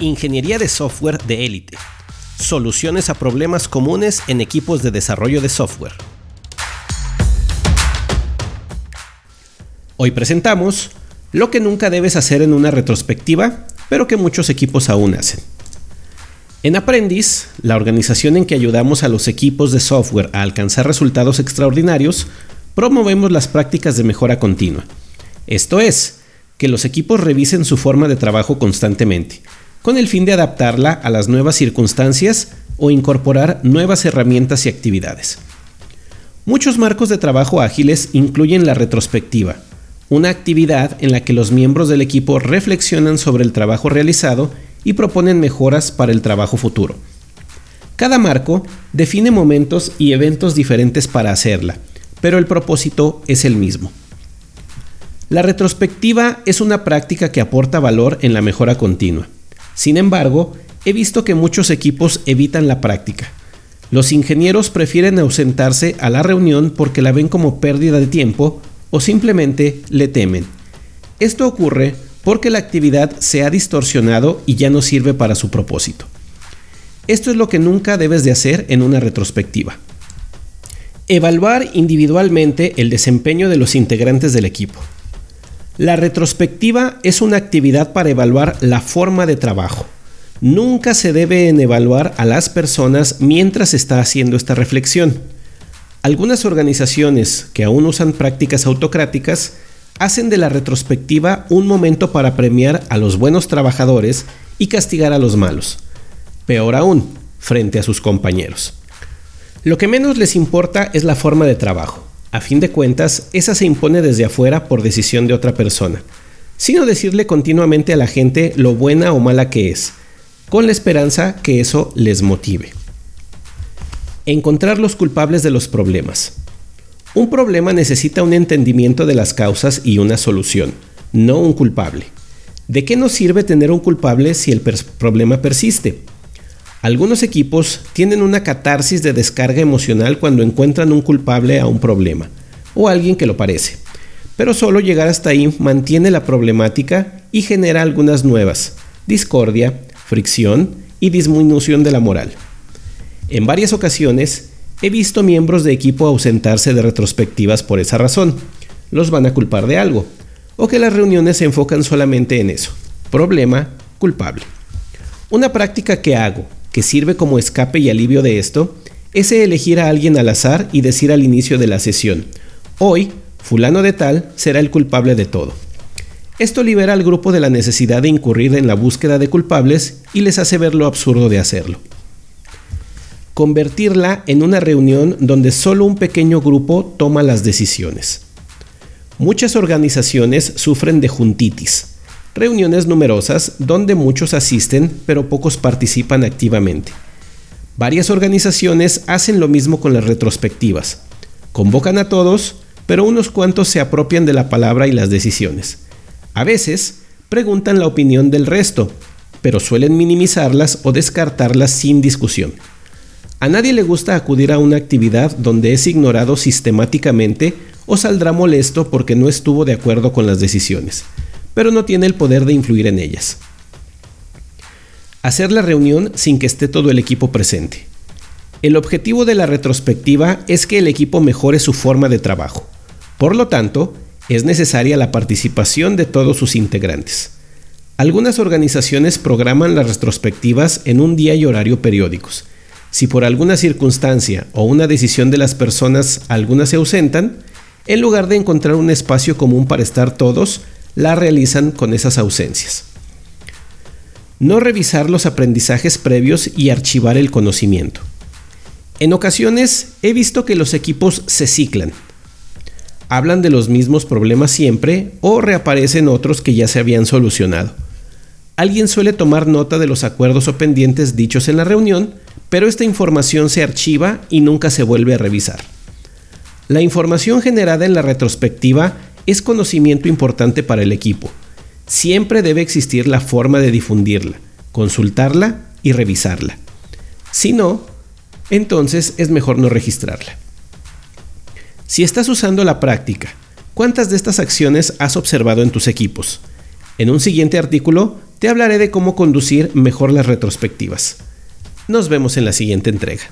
Ingeniería de software de élite. Soluciones a problemas comunes en equipos de desarrollo de software. Hoy presentamos lo que nunca debes hacer en una retrospectiva, pero que muchos equipos aún hacen. En Aprendiz, la organización en que ayudamos a los equipos de software a alcanzar resultados extraordinarios, promovemos las prácticas de mejora continua. Esto es, que los equipos revisen su forma de trabajo constantemente, con el fin de adaptarla a las nuevas circunstancias o incorporar nuevas herramientas y actividades. Muchos marcos de trabajo ágiles incluyen la retrospectiva, una actividad en la que los miembros del equipo reflexionan sobre el trabajo realizado y proponen mejoras para el trabajo futuro. Cada marco define momentos y eventos diferentes para hacerla, pero el propósito es el mismo. La retrospectiva es una práctica que aporta valor en la mejora continua. Sin embargo, he visto que muchos equipos evitan la práctica. Los ingenieros prefieren ausentarse a la reunión porque la ven como pérdida de tiempo o simplemente le temen. Esto ocurre porque la actividad se ha distorsionado y ya no sirve para su propósito. Esto es lo que nunca debes de hacer en una retrospectiva. Evaluar individualmente el desempeño de los integrantes del equipo. La retrospectiva es una actividad para evaluar la forma de trabajo. Nunca se debe evaluar a las personas mientras está haciendo esta reflexión. Algunas organizaciones que aún usan prácticas autocráticas hacen de la retrospectiva un momento para premiar a los buenos trabajadores y castigar a los malos. Peor aún, frente a sus compañeros. Lo que menos les importa es la forma de trabajo. A fin de cuentas, esa se impone desde afuera por decisión de otra persona, sino decirle continuamente a la gente lo buena o mala que es, con la esperanza que eso les motive. Encontrar los culpables de los problemas. Un problema necesita un entendimiento de las causas y una solución, no un culpable. ¿De qué nos sirve tener un culpable si el problema persiste? Algunos equipos tienen una catarsis de descarga emocional cuando encuentran un culpable a un problema, o alguien que lo parece. Pero solo llegar hasta ahí mantiene la problemática y genera algunas nuevas, discordia, fricción y disminución de la moral. En varias ocasiones he visto miembros de equipo ausentarse de retrospectivas por esa razón. Los van a culpar de algo, o que las reuniones se enfocan solamente en eso. Problema, culpable. Una práctica que hago que sirve como escape y alivio de esto es elegir a alguien al azar y decir al inicio de la sesión, hoy, fulano de tal será el culpable de todo. Esto libera al grupo de la necesidad de incurrir en la búsqueda de culpables y les hace ver lo absurdo de hacerlo. Convertirla en una reunión donde solo un pequeño grupo toma las decisiones. Muchas organizaciones sufren de juntitis, reuniones numerosas donde muchos asisten pero pocos participan activamente. Varias organizaciones hacen lo mismo con las retrospectivas. Convocan a todos, pero unos cuantos se apropian de la palabra y las decisiones. A veces, preguntan la opinión del resto, pero suelen minimizarlas o descartarlas sin discusión. A nadie le gusta acudir a una actividad donde es ignorado sistemáticamente o saldrá molesto porque no estuvo de acuerdo con las decisiones pero no tiene el poder de influir en ellas. Hacer la reunión sin que esté todo el equipo presente. El objetivo de la retrospectiva es que el equipo mejore su forma de trabajo. Por lo tanto, es necesaria la participación de todos sus integrantes. Algunas organizaciones programan las retrospectivas en un día y horario periódicos. Si por alguna circunstancia o una decisión de las personas algunas se ausentan, en lugar de encontrar un espacio común para estar todos, la realizan con esas ausencias. No revisar los aprendizajes previos y archivar el conocimiento. En ocasiones he visto que los equipos se ciclan. Hablan de los mismos problemas siempre o reaparecen otros que ya se habían solucionado. Alguien suele tomar nota de los acuerdos o pendientes dichos en la reunión, pero esta información se archiva y nunca se vuelve a revisar. La información generada en la retrospectiva es conocimiento importante para el equipo. Siempre debe existir la forma de difundirla, consultarla y revisarla. Si no, entonces es mejor no registrarla. Si estás usando la práctica, ¿cuántas de estas acciones has observado en tus equipos? En un siguiente artículo te hablaré de cómo conducir mejor las retrospectivas. Nos vemos en la siguiente entrega.